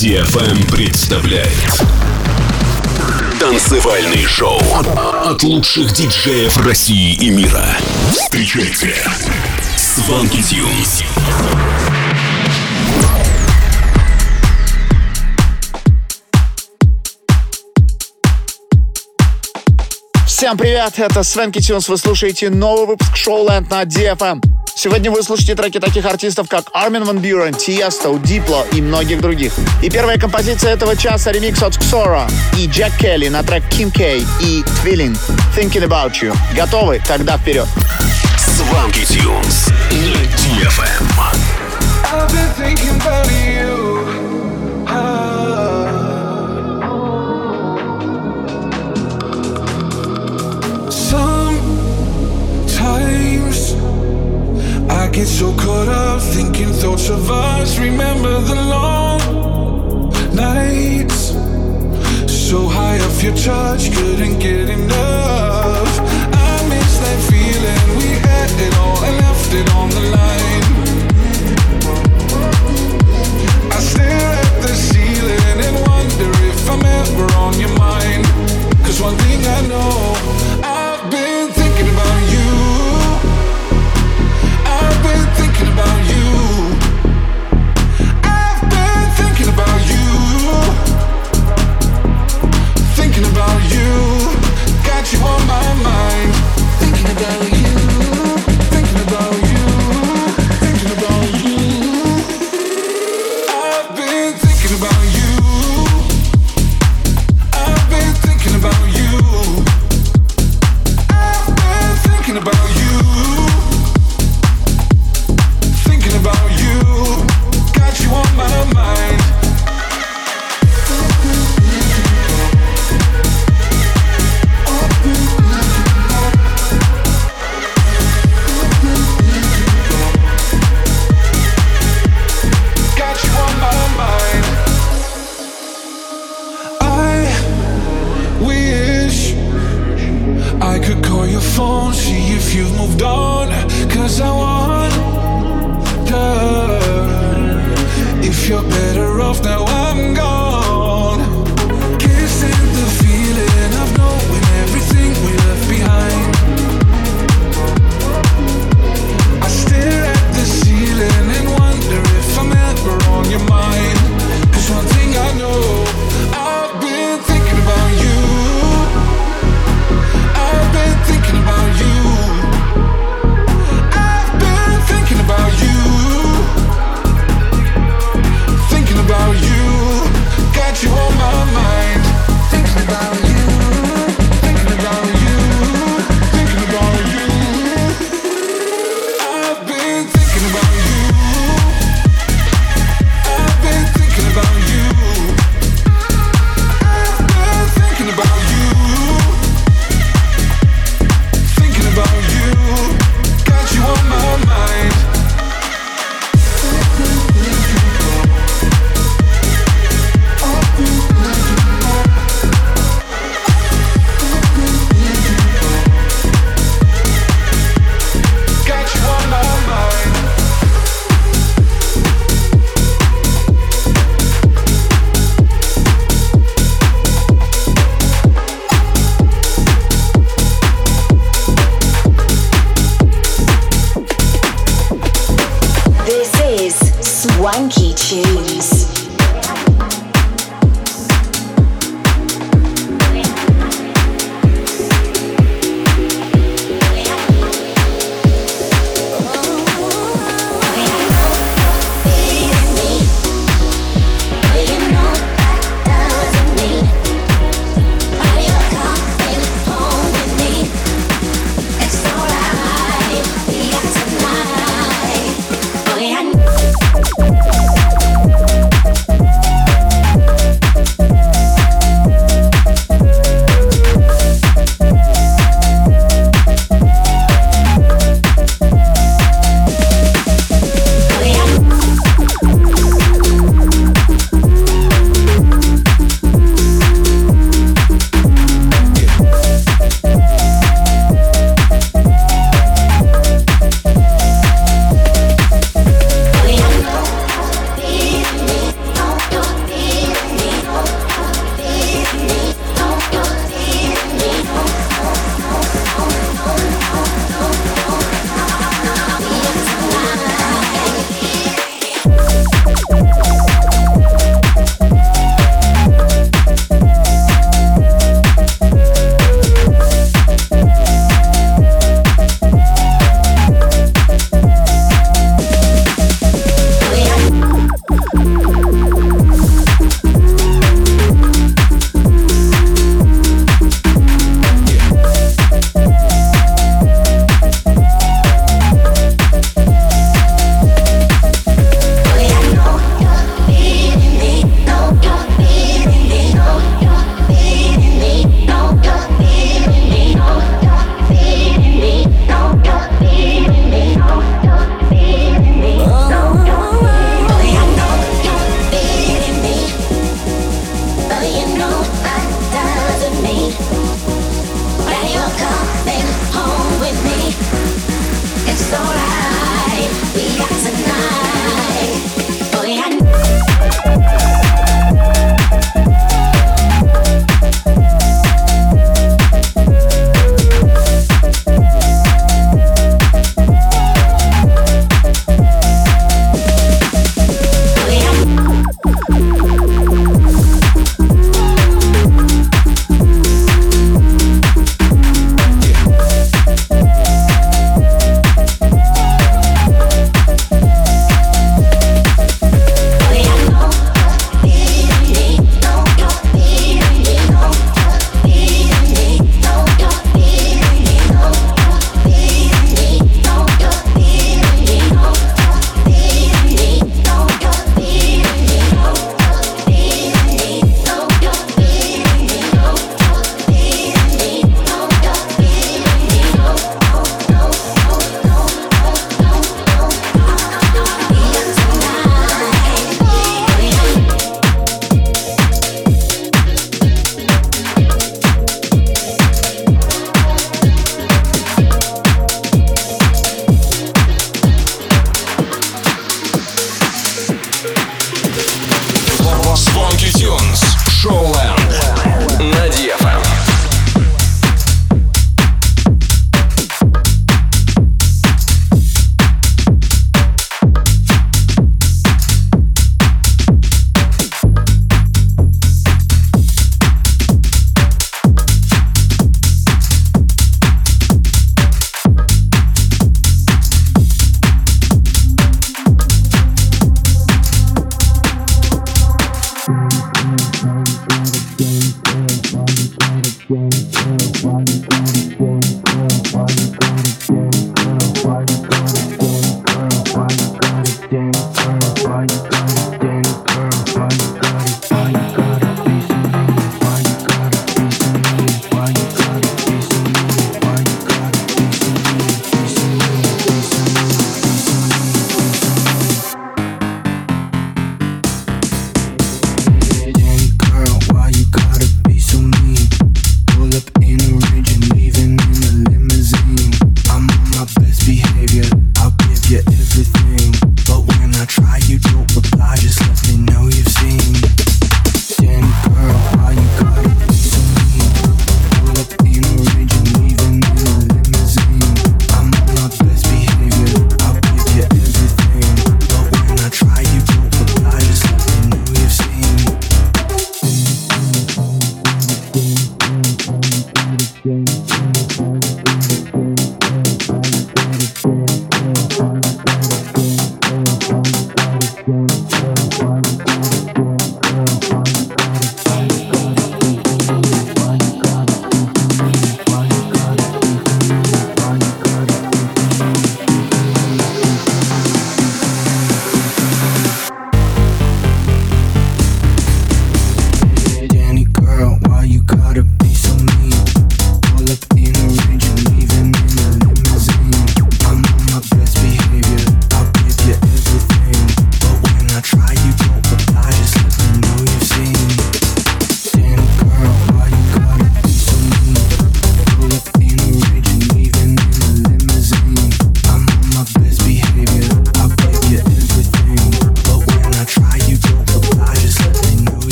DFM представляет Танцевальный шоу от лучших диджеев России и мира. Встречайте Сванки Тюнс. Всем привет, это Свенки Тюнс, вы слушаете новый выпуск шоу Ленд на DFM. Сегодня вы слушаете треки таких артистов, как Армин Ван Бюрен, Тиесто, Дипло и многих других. И первая композиция этого часа — ремикс от Ксора и Джек Келли на трек Kim K и Twilling Thinking About You. Готовы? Тогда вперед! Сванки Тюнс на DFM. I've been thinking about you. I get so caught up thinking thoughts of us. Remember the long nights, so high off your touch, couldn't get enough. I miss that feeling we had it all and left it on the line. I stare at the ceiling and wonder if I'm ever on your mind. Cause one thing I know, Got you on my mind. Thinking about you.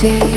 sí.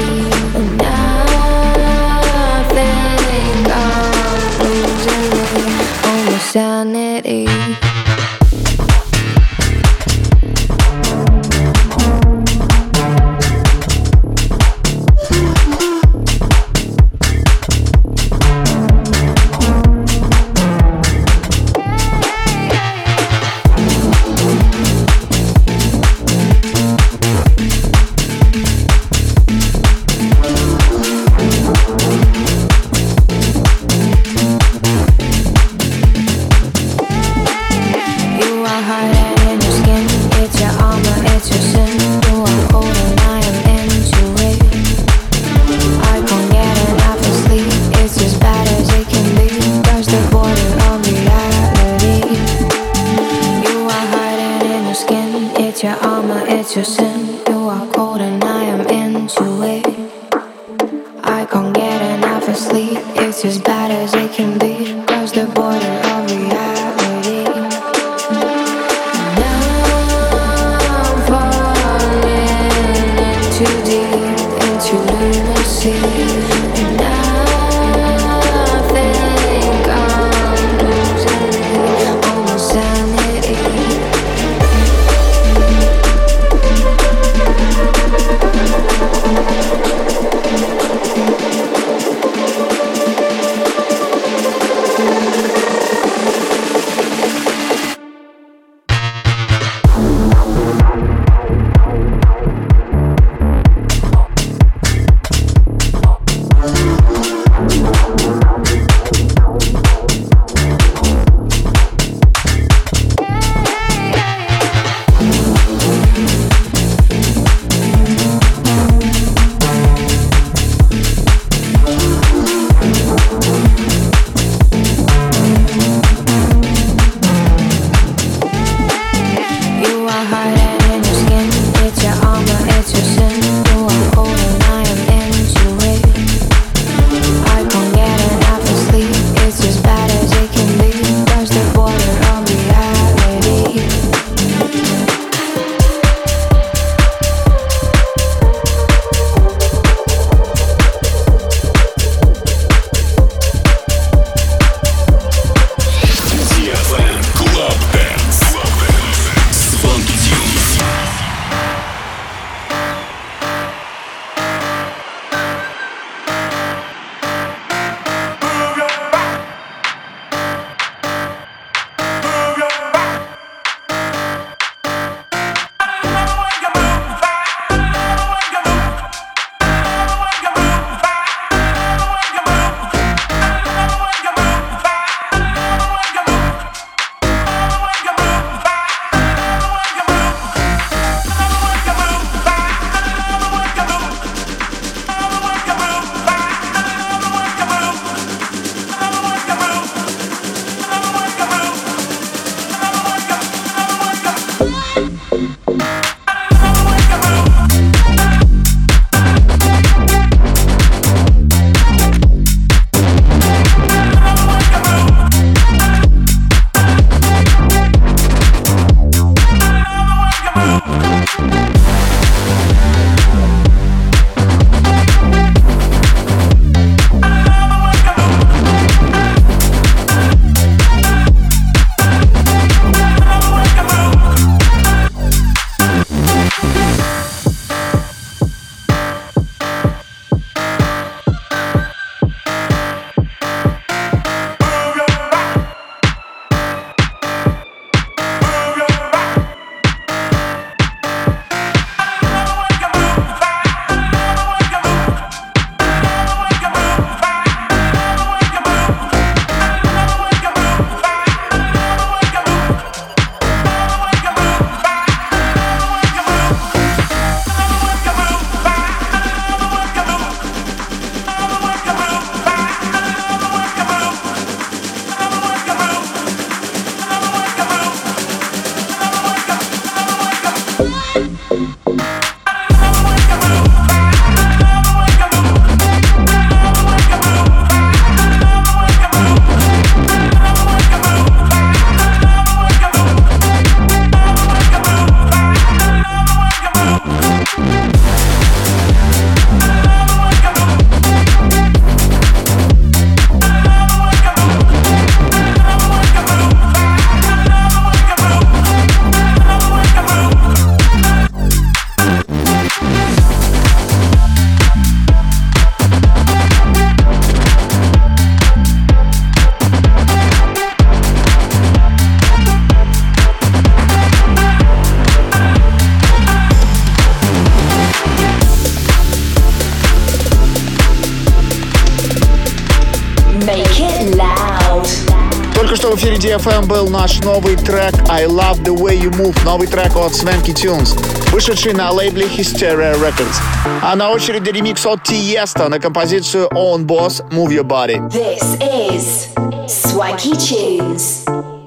Make it loud. Только что в эфире DFM был наш новый трек I Love The Way You Move, новый трек от Swanky Tunes, вышедший на лейбле Hysteria Records. А на очереди ремикс от Tiesto на композицию Own Boss Move Your Body. This is Swanky Tunes.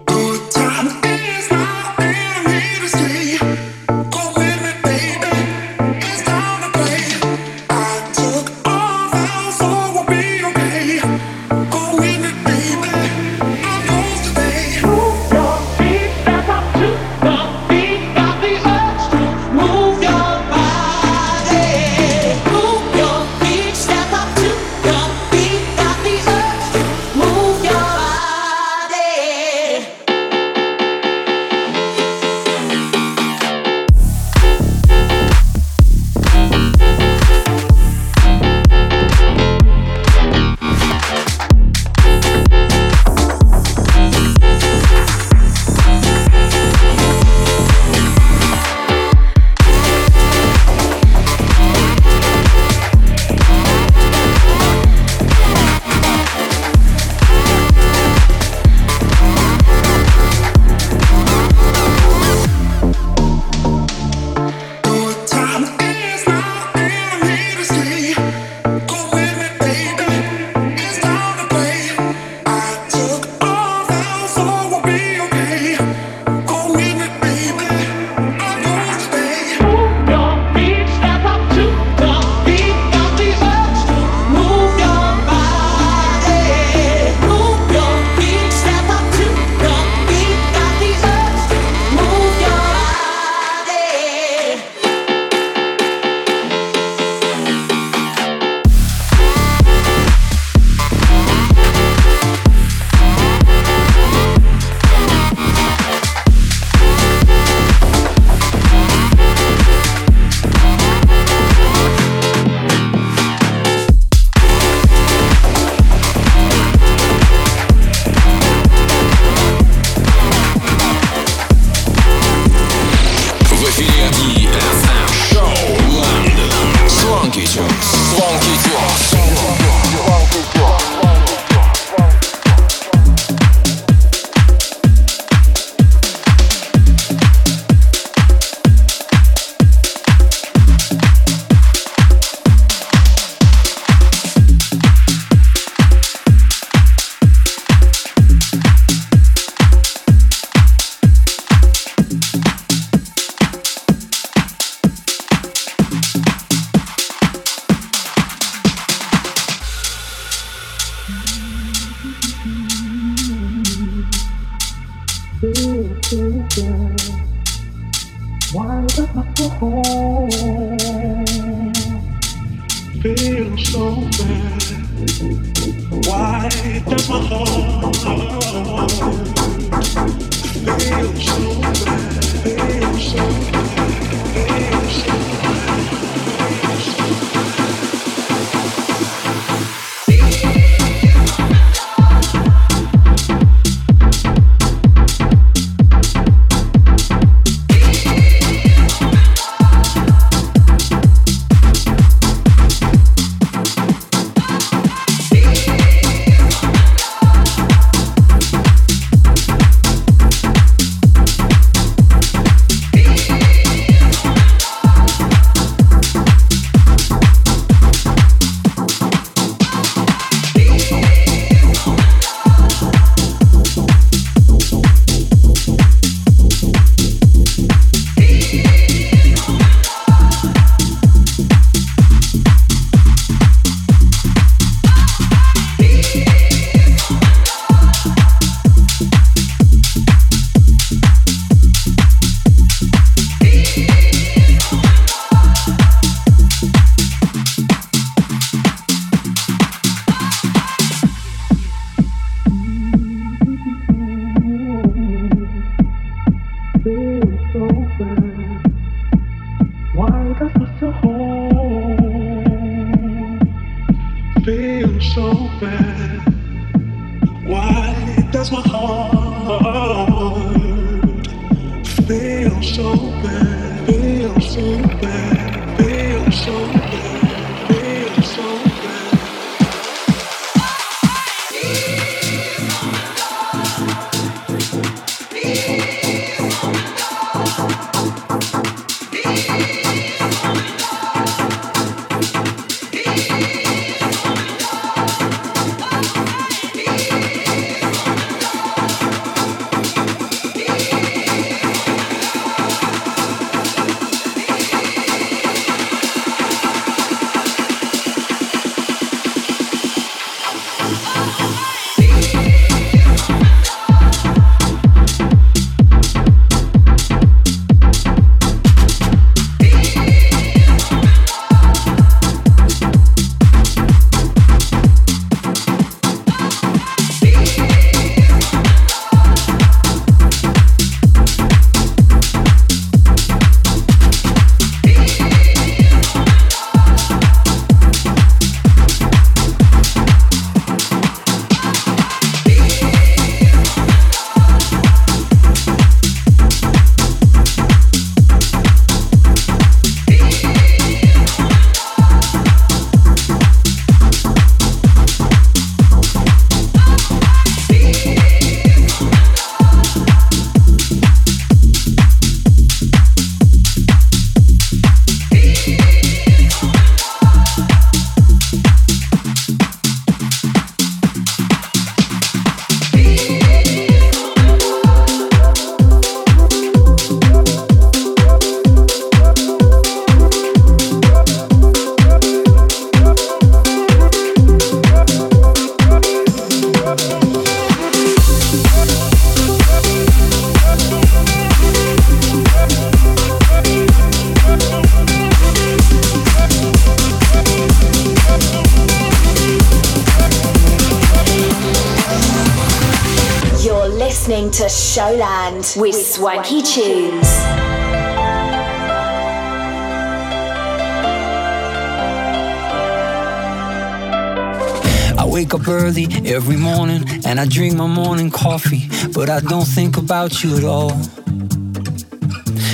And I drink my morning coffee, but I don't think about you at all.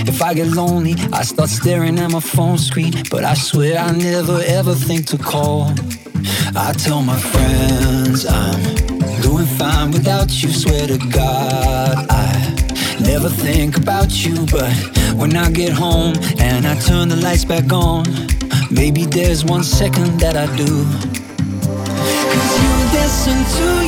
If I get lonely, I start staring at my phone screen, but I swear I never ever think to call. I tell my friends I'm doing fine without you, swear to God. I never think about you, but when I get home and I turn the lights back on, maybe there's one second that I do. Cause you listen to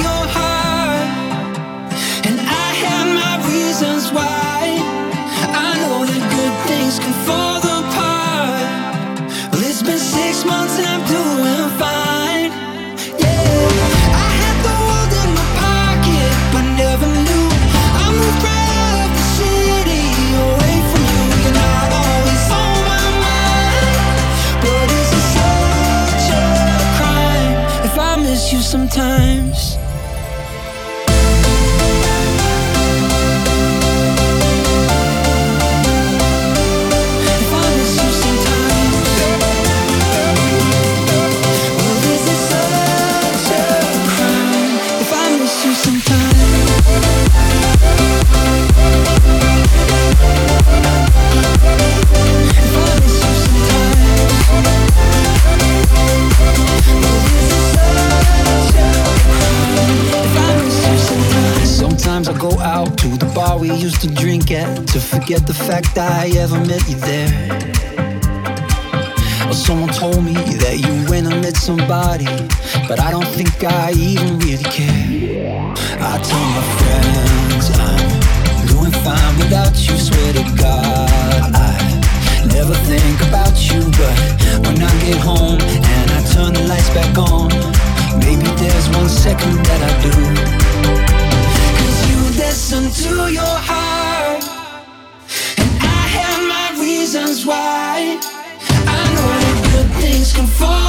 sometimes? I go out to the bar we used to drink at to forget the fact I ever met you there. Someone told me that you went and met somebody, but I don't think I even really care. I tell my friends I'm doing fine without you, swear to God. I never think about you, but when I get home and turn the lights back on, maybe there's one second that I do. Cause you listen to your heart, and I have my reasons why. I know that good things can fall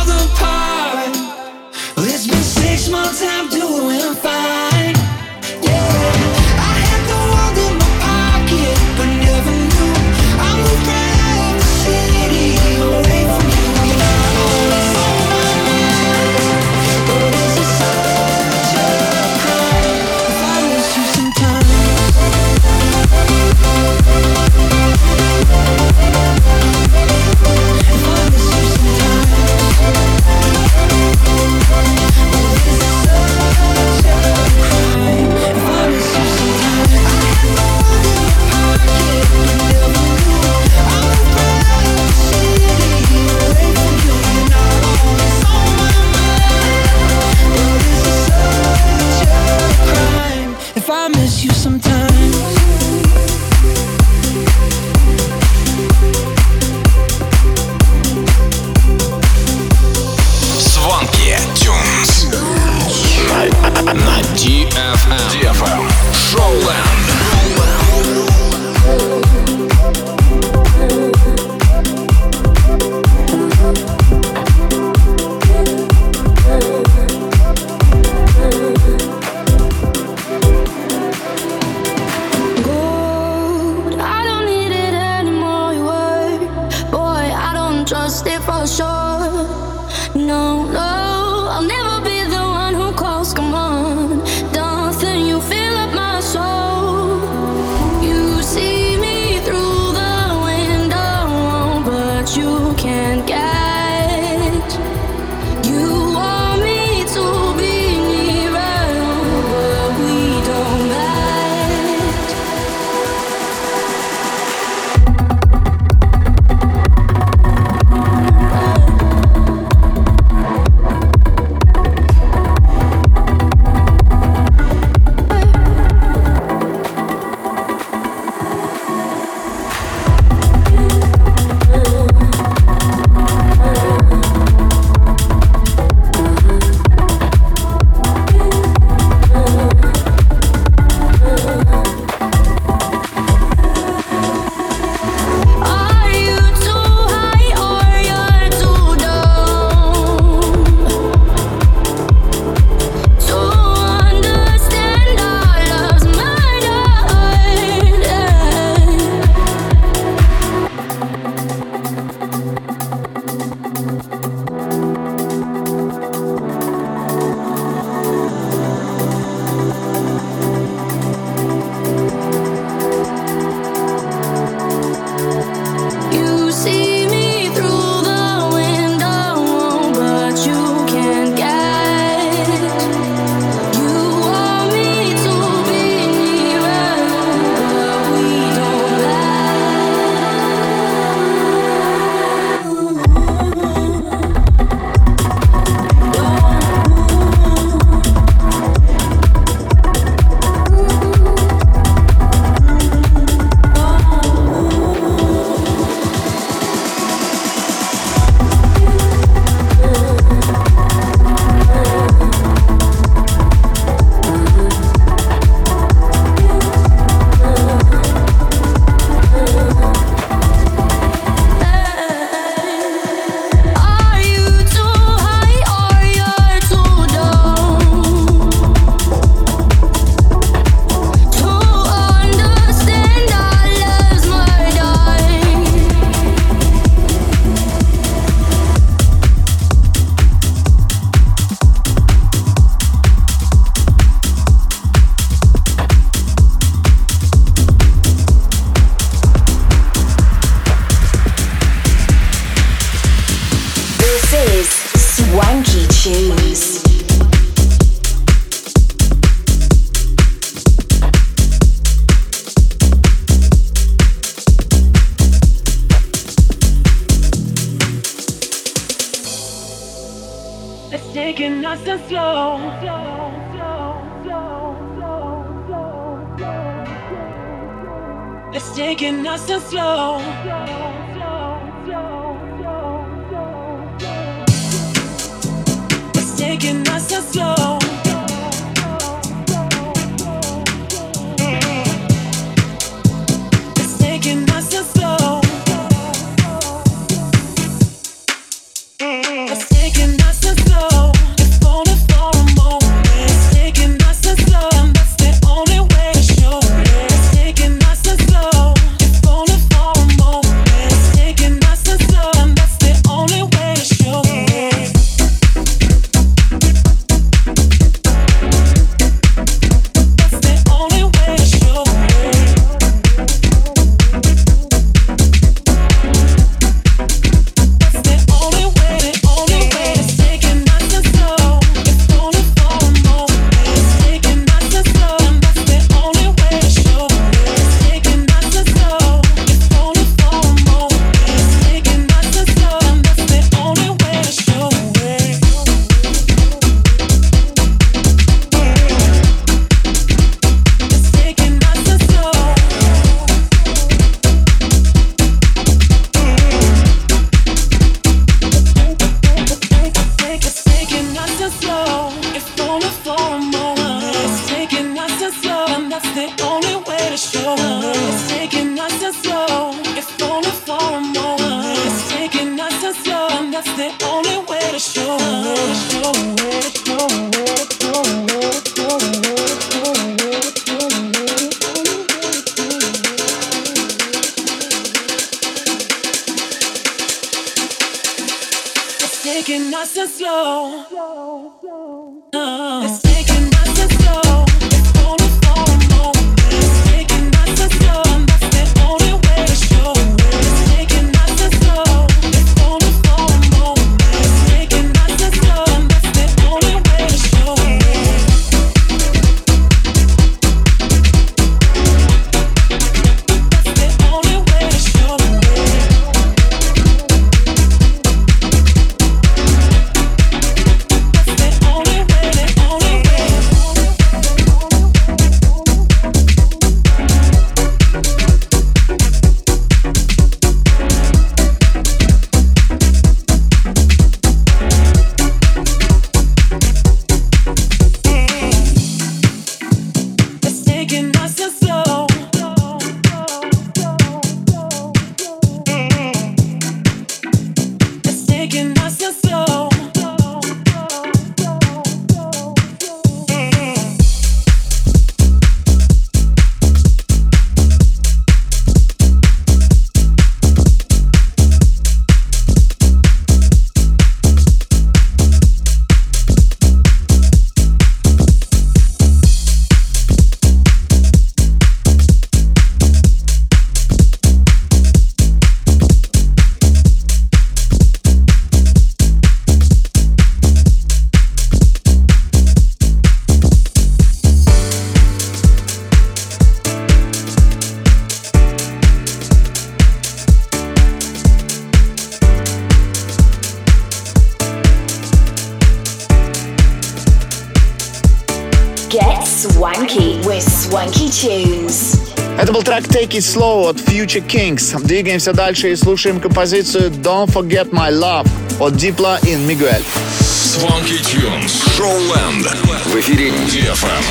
track Take It Slow от Future Kings. Двигаемся дальше и слушаем композицию Don't Forget My Love от Дипла и Мигуэль. Swanky Tunes. Showland. В эфире DFM.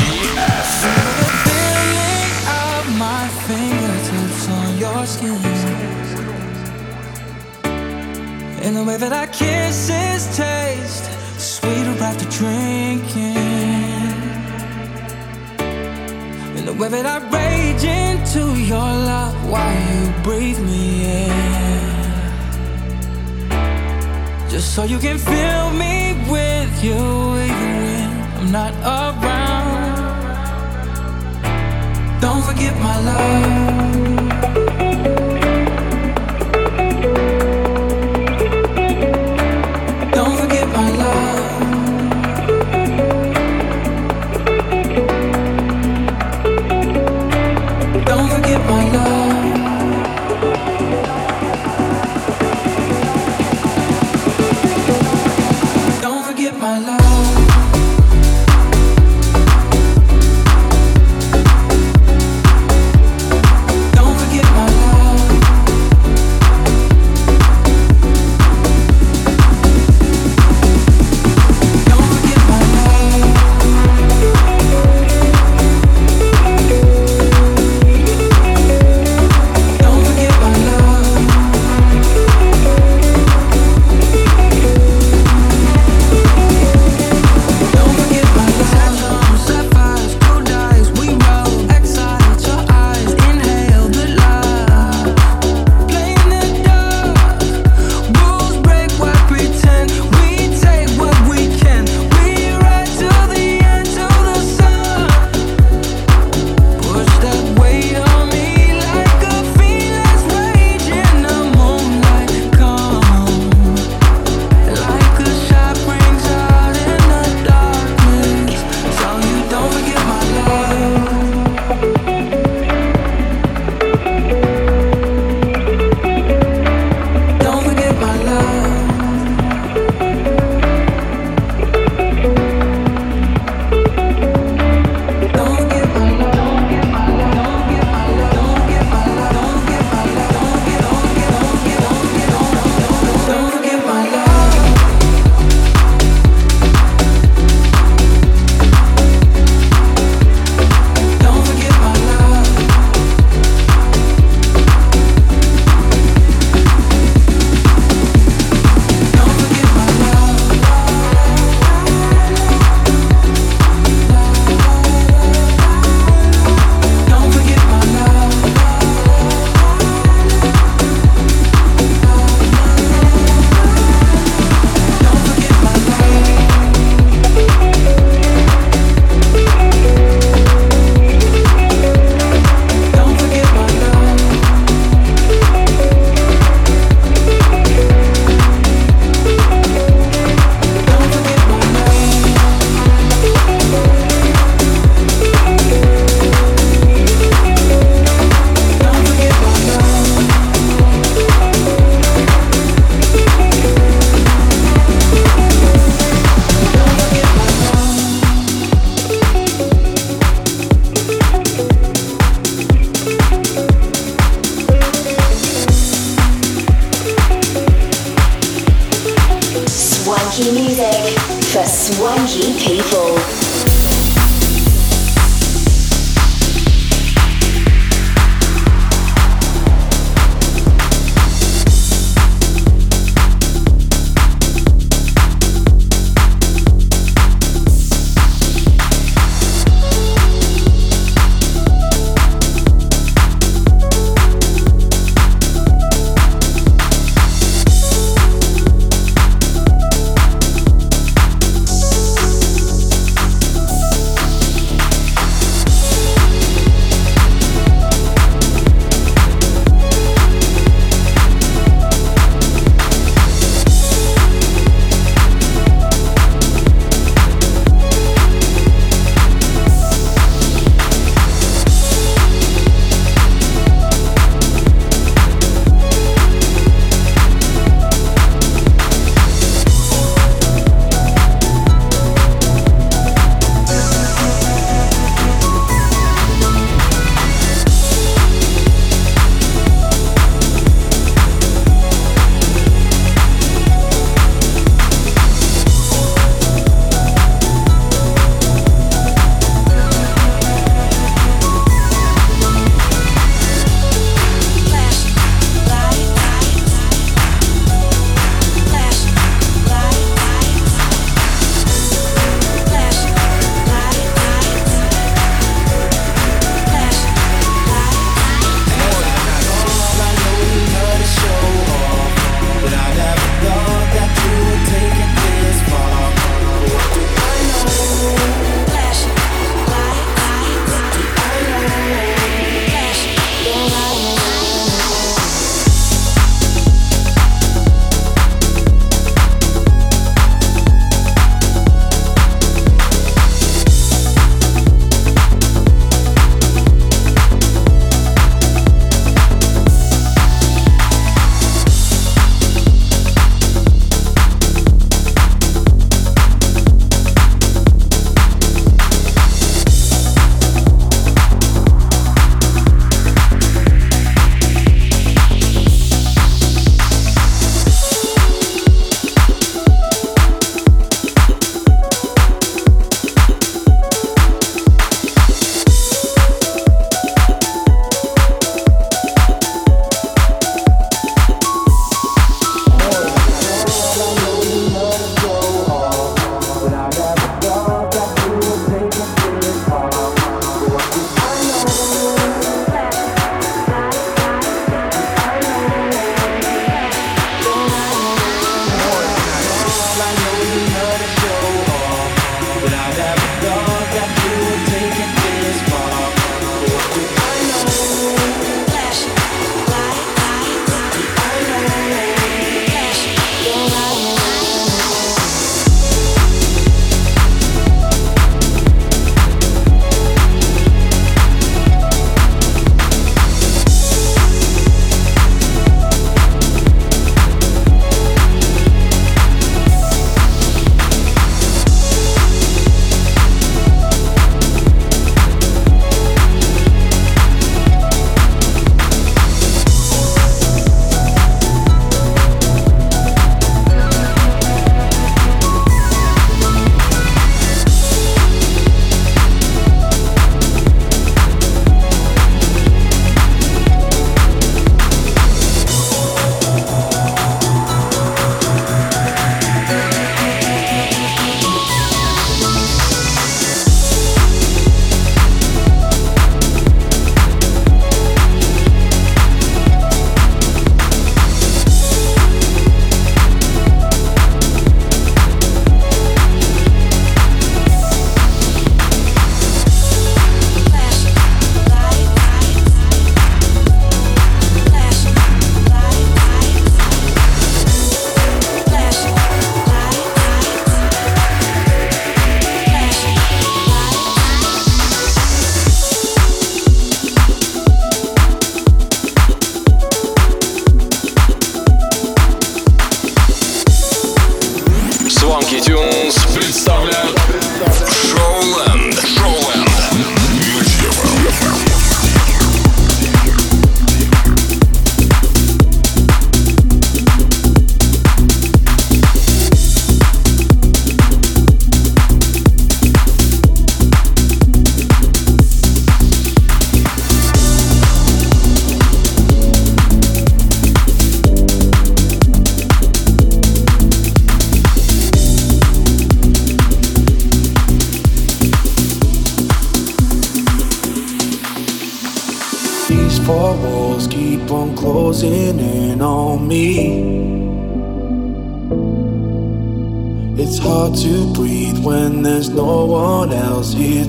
In the way that I kiss kisses taste sweeter after drinking Whether I rage into your love while you breathe me in. Just so you can fill me with you even when I'm not around. Don't forget my love.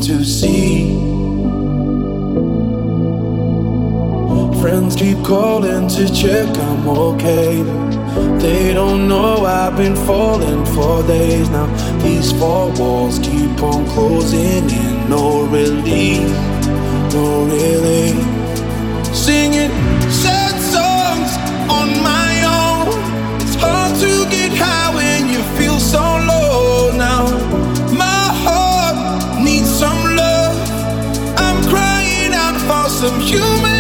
to see. Friends keep calling to check I'm okay. They don't know I've been falling for days now. These four walls keep on closing in. No relief, no relief. Singing. you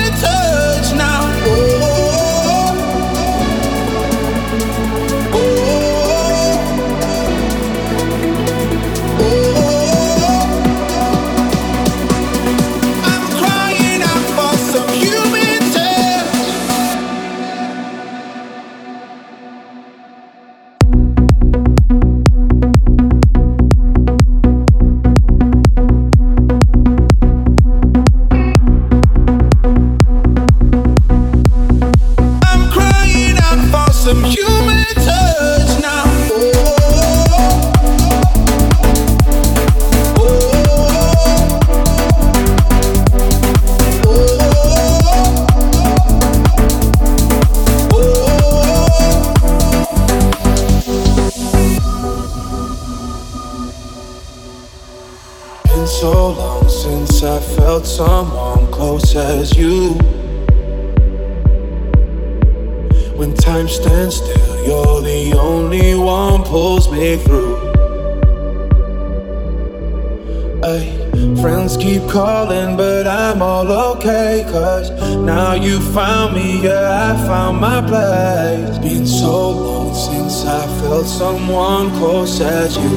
someone close as you.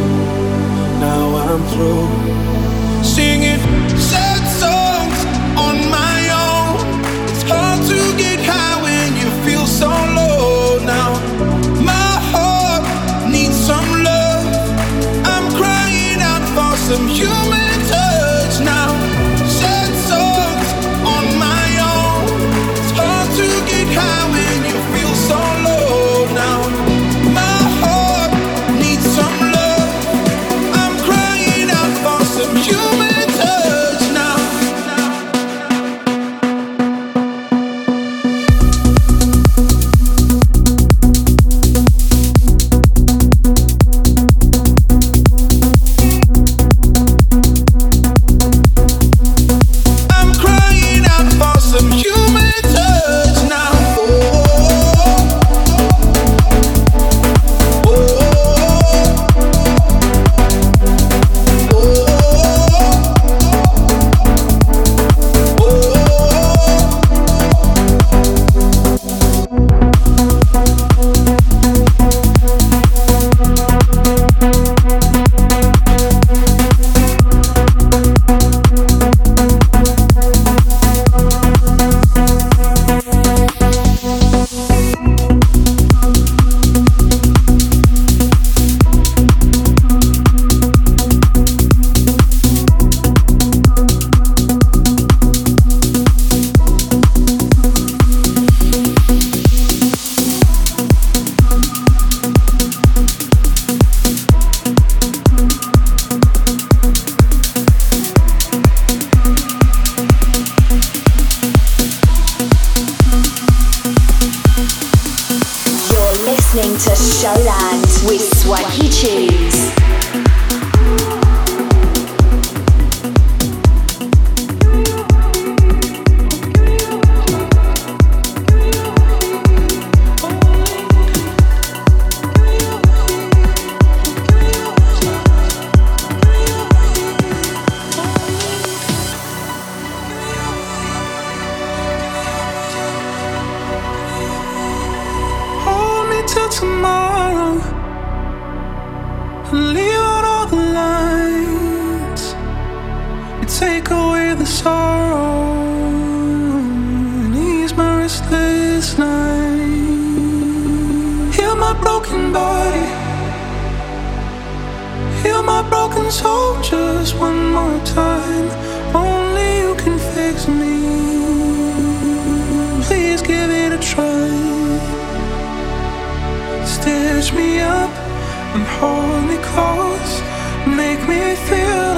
Now I'm through. Hold me close, make me feel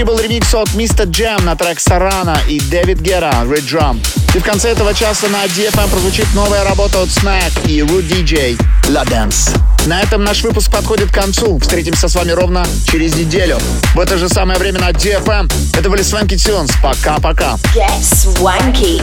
Внутри был ремикс от Mr. Jam на трек Сарана и Дэвид Гера Red Drum. И в конце этого часа на DFM эм прозвучит новая работа от Snack и Root DJ La Dance. На этом наш выпуск подходит к концу. Встретимся с вами ровно через неделю. В это же самое время на DFM. Эм. Это были Swanky Tunes. Пока-пока. Get swanky.